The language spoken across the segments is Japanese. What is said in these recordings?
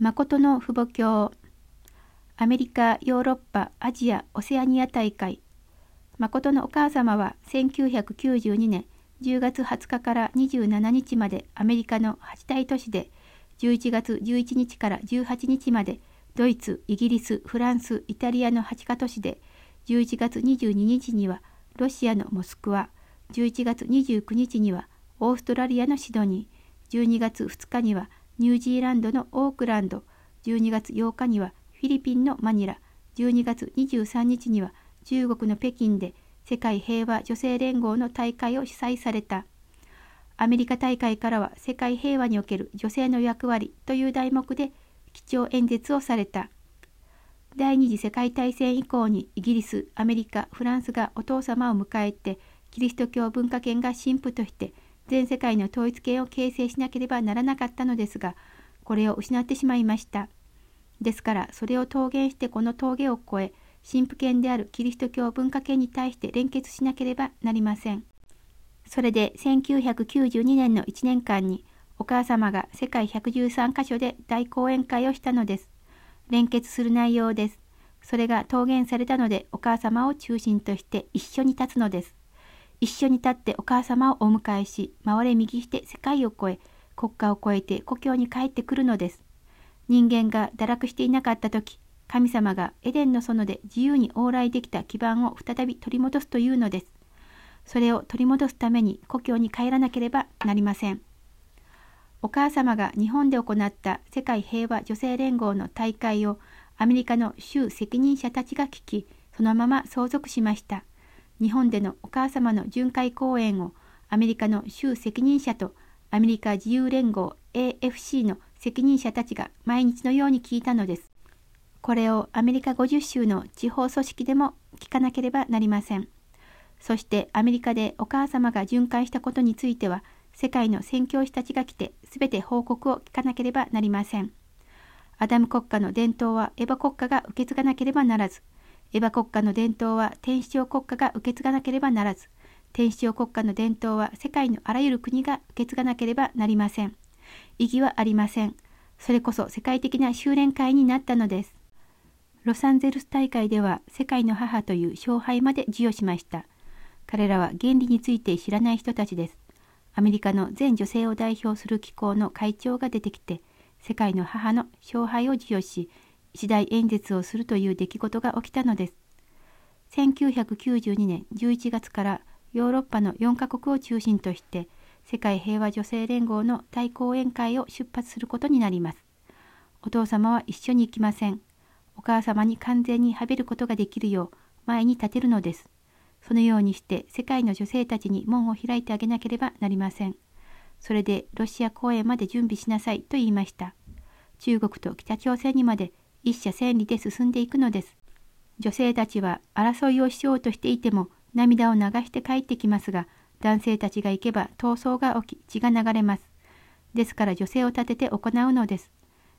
誠の父母教アメリカ、ヨーロッパ、アジア、オセアニア大会。誠のお母様は1992年10月20日から27日までアメリカの8大都市で11月11日から18日までドイツ、イギリス、フランス、イタリアの8カ都市で11月22日にはロシアのモスクワ11月29日にはオーストラリアのシドニー12月2日にはニュージーランドのオークランド。12月8日にはフィリピンのマニラ。12月23日には中国の北京で世界平和女性連合の大会を主催された。アメリカ大会からは世界平和における女性の役割という題目で基調演説をされた。第二次世界大戦以降にイギリスアメリカフランスがお父様を迎えてキリスト教文化圏が神父として全世界の統一権を形成しなければならなかったのですがこれを失ってしまいました。ですからそれを桃源してこの峠を越え神父権であるキリスト教文化圏に対して連結しなければなりません。それで1992年の1年間にお母様が世界113カ所で大講演会をしたのです。連結する内容です。それが桃源されたのでお母様を中心として一緒に立つのです。一緒に立ってお母様をお迎えし、回れ右して世界を越え、国家を越えて故郷に帰ってくるのです。人間が堕落していなかった時、神様がエデンの園で自由に往来できた基盤を再び取り戻すというのです。それを取り戻すために故郷に帰らなければなりません。お母様が日本で行った世界平和女性連合の大会をアメリカの州責任者たちが聞き、そのまま相続しました。日本でのお母様の巡回公演をアメリカの州責任者とアメリカ自由連合 AFC の責任者たちが毎日のように聞いたのです。これをアメリカ50州の地方組織でも聞かなければなりません。そしてアメリカでお母様が巡回したことについては世界の宣教師たちが来て全て報告を聞かなければなりません。アダム国家の伝統はエヴァ国家が受け継がなければならず、エヴァ国家の伝統は天使長国家が受け継がなければならず、天使長国家の伝統は世界のあらゆる国が受け継がなければなりません。意義はありません。それこそ世界的な修練会になったのです。ロサンゼルス大会では世界の母という勝敗まで授与しました。彼らは原理について知らない人たちです。アメリカの全女性を代表する機構の会長が出てきて、世界の母の勝敗を授与し、一大演説をするという出来事が起きたのです。1992年11月からヨーロッパの4カ国を中心として世界平和女性連合の大講演会を出発することになります。お父様は一緒に行きません。お母様に完全にはべることができるよう前に立てるのです。そのようにして世界の女性たちに門を開いてあげなければなりません。それでロシア公演まで準備しなさいと言いました。中国と北朝鮮にまで一社千里で進んでいくのです。女性たちは争いをしようとしていても涙を流して帰ってきますが、男性たちが行けば闘争が起き血が流れます。ですから女性を立てて行うのです。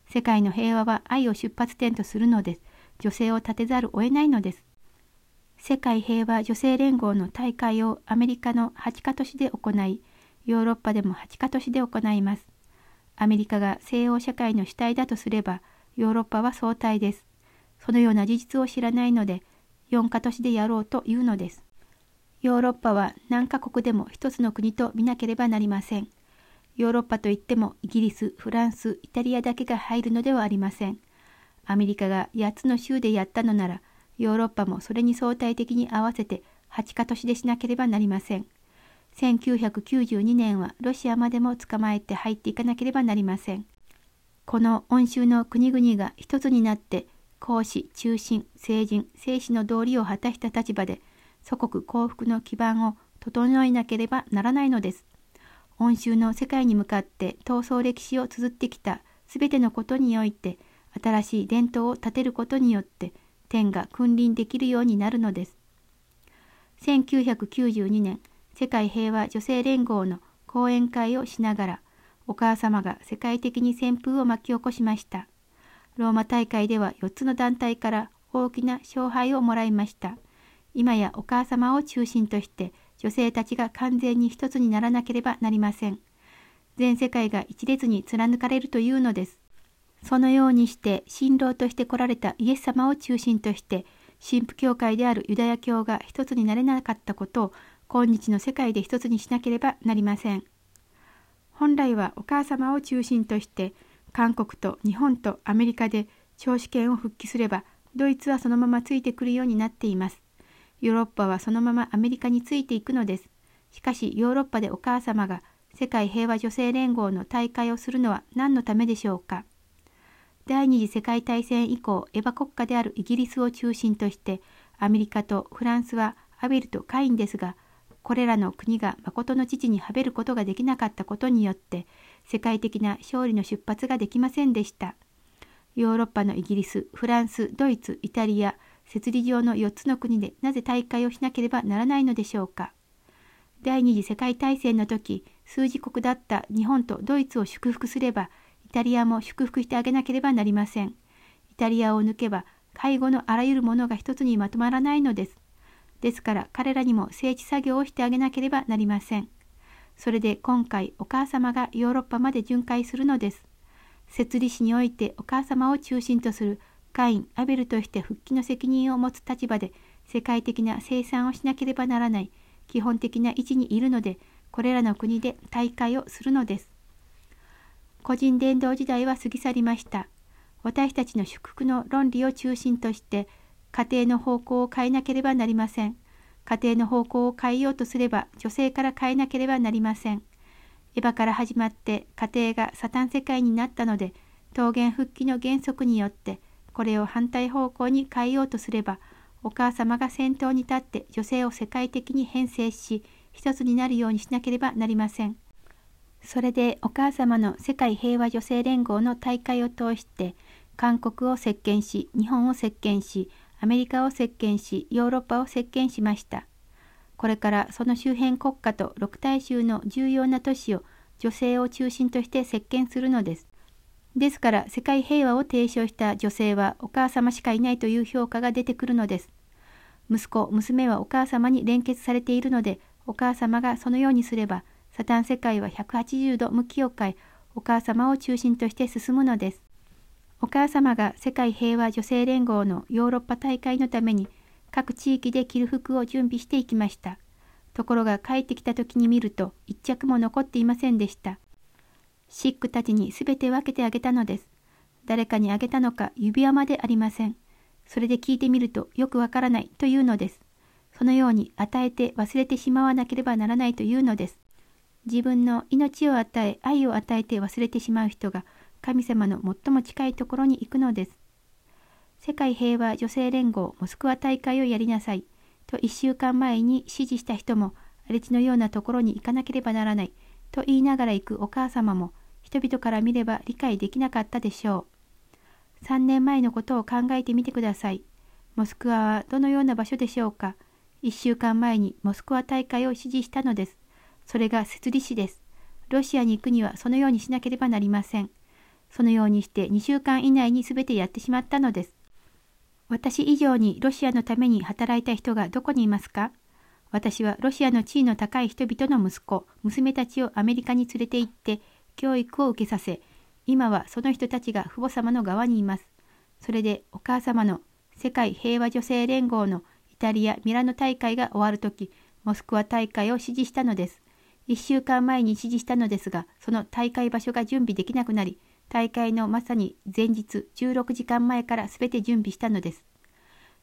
世界の平和は愛を出発点とするのです。女性を立てざるを得ないのです。世界平和女性連合の大会をアメリカの8カ都市で行い、ヨーロッパでも8カ都市で行います。アメリカが西欧社会の主体だとすれば、ヨーロッパは相対です。そのような事実を知らないので、4カ都市でやろうというのです。ヨーロッパは何カ国でも一つの国と見なければなりません。ヨーロッパといってもイギリス、フランス、イタリアだけが入るのではありません。アメリカが8つの州でやったのなら、ヨーロッパもそれに相対的に合わせて8カ都市でしなければなりません。1992年はロシアまでも捕まえて入っていかなければなりません。この恩衆の国々が一つになって公使、中心、成人、生死の道理を果たした立場で祖国幸福の基盤を整えなければならないのです。恩衆の世界に向かって闘争歴史を綴ってきたすべてのことにおいて新しい伝統を立てることによって天が君臨できるようになるのです。1992年世界平和女性連合の講演会をしながらお母様が世界的に旋風を巻き起こしました。ローマ大会では4つの団体から大きな勝敗をもらいました。今やお母様を中心として女性たちが完全に一つにならなければなりません。全世界が一列に貫かれるというのです。そのようにして新郎として来られたイエス様を中心として神父教会であるユダヤ教が一つになれなかったことを今日の世界で一つにしなければなりません。本来はお母様を中心として韓国と日本とアメリカで長子権を復帰すればドイツはそのままついてくるようになっています。ヨーロッパはそのままアメリカについていくのです。しかしヨーロッパでお母様が世界平和女性連合の大会をするのは何のためでしょうか。第二次世界大戦以降、エヴァ国家であるイギリスを中心として、アメリカとフランスはアベルとカインですが、これらの国が誠の父にはべることができなかったことによって、世界的な勝利の出発ができませんでした。ヨーロッパのイギリス、フランス、ドイツ、イタリア、設理上の4つの国でなぜ大会をしなければならないのでしょうか。第二次世界大戦の時、数字国だった日本とドイツを祝福すれば、イタリアも祝福してあげなければなりません。イタリアを抜けば、介護のあらゆるものが一つにまとまらないのです。ですから彼らにも整地作業をしてあげなければなりません。それで今回お母様がヨーロッパまで巡回するのです。設理史においてお母様を中心とするカイン・アベルとして復帰の責任を持つ立場で世界的な生産をしなければならない基本的な位置にいるのでこれらの国で大会をするのです。個人伝道時代は過ぎ去りました。私たちの祝福の論理を中心として家庭の方向を変えなければなりません。家庭の方向を変えようとすれば女性から変えなければなりません。エヴァから始まって家庭がサタン世界になったので桃源復帰の原則によってこれを反対方向に変えようとすればお母様が先頭に立って女性を世界的に編成し一つになるようにしなければなりません。それでお母様の世界平和女性連合の大会を通して韓国を席巻し日本を席巻しアメリカを席巻しヨーロッパを席巻しました。これからその周辺国家と六大衆の重要な都市を女性を中心として席巻するのです。ですから世界平和を提唱した女性はお母様しかいないという評価が出てくるのです。息子、娘はお母様に連結されているので、お母様がそのようにすれば、サタン世界は180度向きを変え、お母様を中心として進むのです。お母様が世界平和女性連合のヨーロッパ大会のために各地域で着る服を準備していきました。ところが帰ってきた時に見ると一着も残っていませんでした。シックたちに全て分けてあげたのです。誰かにあげたのか指輪までありません。それで聞いてみるとよくわからないというのです。そのように与えて忘れてしまわなければならないというのです。自分の命を与え愛を与えて忘れてしまう人が神様の最も近いところに行くのです。世界平和女性連合モスクワ大会をやりなさいと1週間前に指示した人も荒れ地のようなところに行かなければならないと言いながら行くお母様も人々から見れば理解できなかったでしょう。3年前のことを考えてみてください。モスクワはどのような場所でしょうか。1週間前にモスクワ大会を指示したのです。それが設理市です。ロシアに行くにはそのようにしなければなりません。そのようにして2週間以内に全てやってしまったのです。私以上にロシアのために働いた人がどこにいますか？私はロシアの地位の高い人々の息子、娘たちをアメリカに連れて行って教育を受けさせ、今はその人たちが父母様の側にいます。それでお母様の世界平和女性連合のイタリア・ミラノ大会が終わるとき、モスクワ大会を指示したのです。1週間前に指示したのですが、その大会場所が準備できなくなり、大会のまさに前日16時間前から全て準備したのです。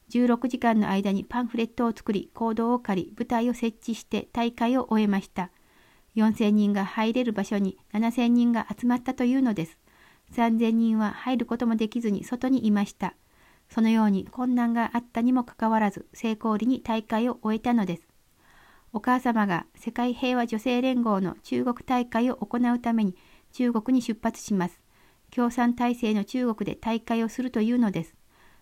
16時間の間にパンフレットを作り、行動を借り、舞台を設置して大会を終えました。4000人が入れる場所に7000人が集まったというのです。3000人は入ることもできずに外にいました。そのように困難があったにもかかわらず成功裏に大会を終えたのです。お母様が世界平和女性連合の中国大会を行うために中国に出発します。共産体制の中国で大会をするというのです。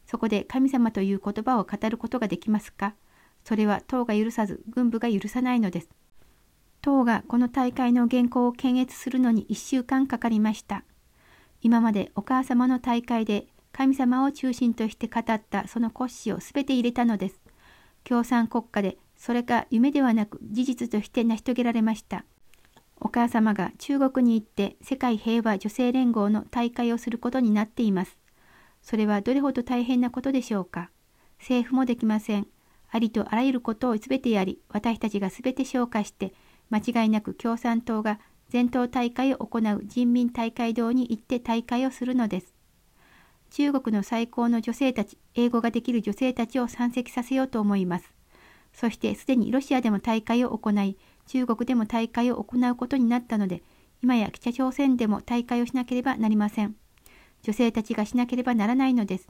そこで神様という言葉を語ることができますか？それは党が許さず軍部が許さないのです。党がこの大会の原稿を検閲するのに1週間かかりました。今までお母様の大会で神様を中心として語ったその骨子を全て入れたのです。共産国家でそれが夢ではなく事実として成し遂げられました。お母様が中国に行って世界平和女性連合の大会をすることになっています。それはどれほど大変なことでしょうか。政府もできません。ありとあらゆることを全てやり、私たちが全て消化して、間違いなく共産党が全党大会を行う人民大会堂に行って大会をするのです。中国の最高の女性たち、英語ができる女性たちを参席させようと思います。そしてすでにロシアでも大会を行い、中国でも大会を行うことになったので、今や北朝鮮でも大会をしなければなりません。女性たちがしなければならないのです。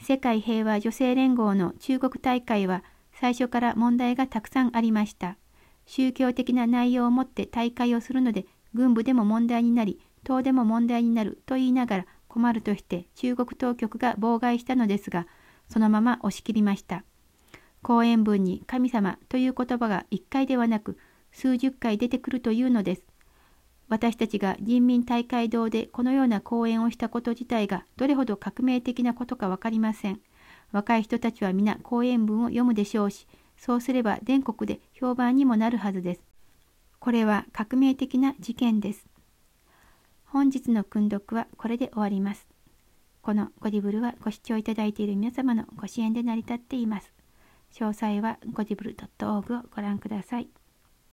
世界平和女性連合の中国大会は最初から問題がたくさんありました。宗教的な内容をもって大会をするので、軍部でも問題になり、党でも問題になると言いながら困るとして中国当局が妨害したのですが、そのまま押し切りました。講演文に神様という言葉が一回ではなく数十回出てくるというのです。私たちが人民大会堂でこのような講演をしたこと自体がどれほど革命的なことか分かりません。若い人たちは皆講演文を読むでしょうし、そうすれば全国で評判にもなるはずです。これは革命的な事件です。本日の訓読はこれで終わります。このゴディブルはご視聴いただいている皆様のご支援で成り立っています。詳細はゴジブル .org をご覧ください。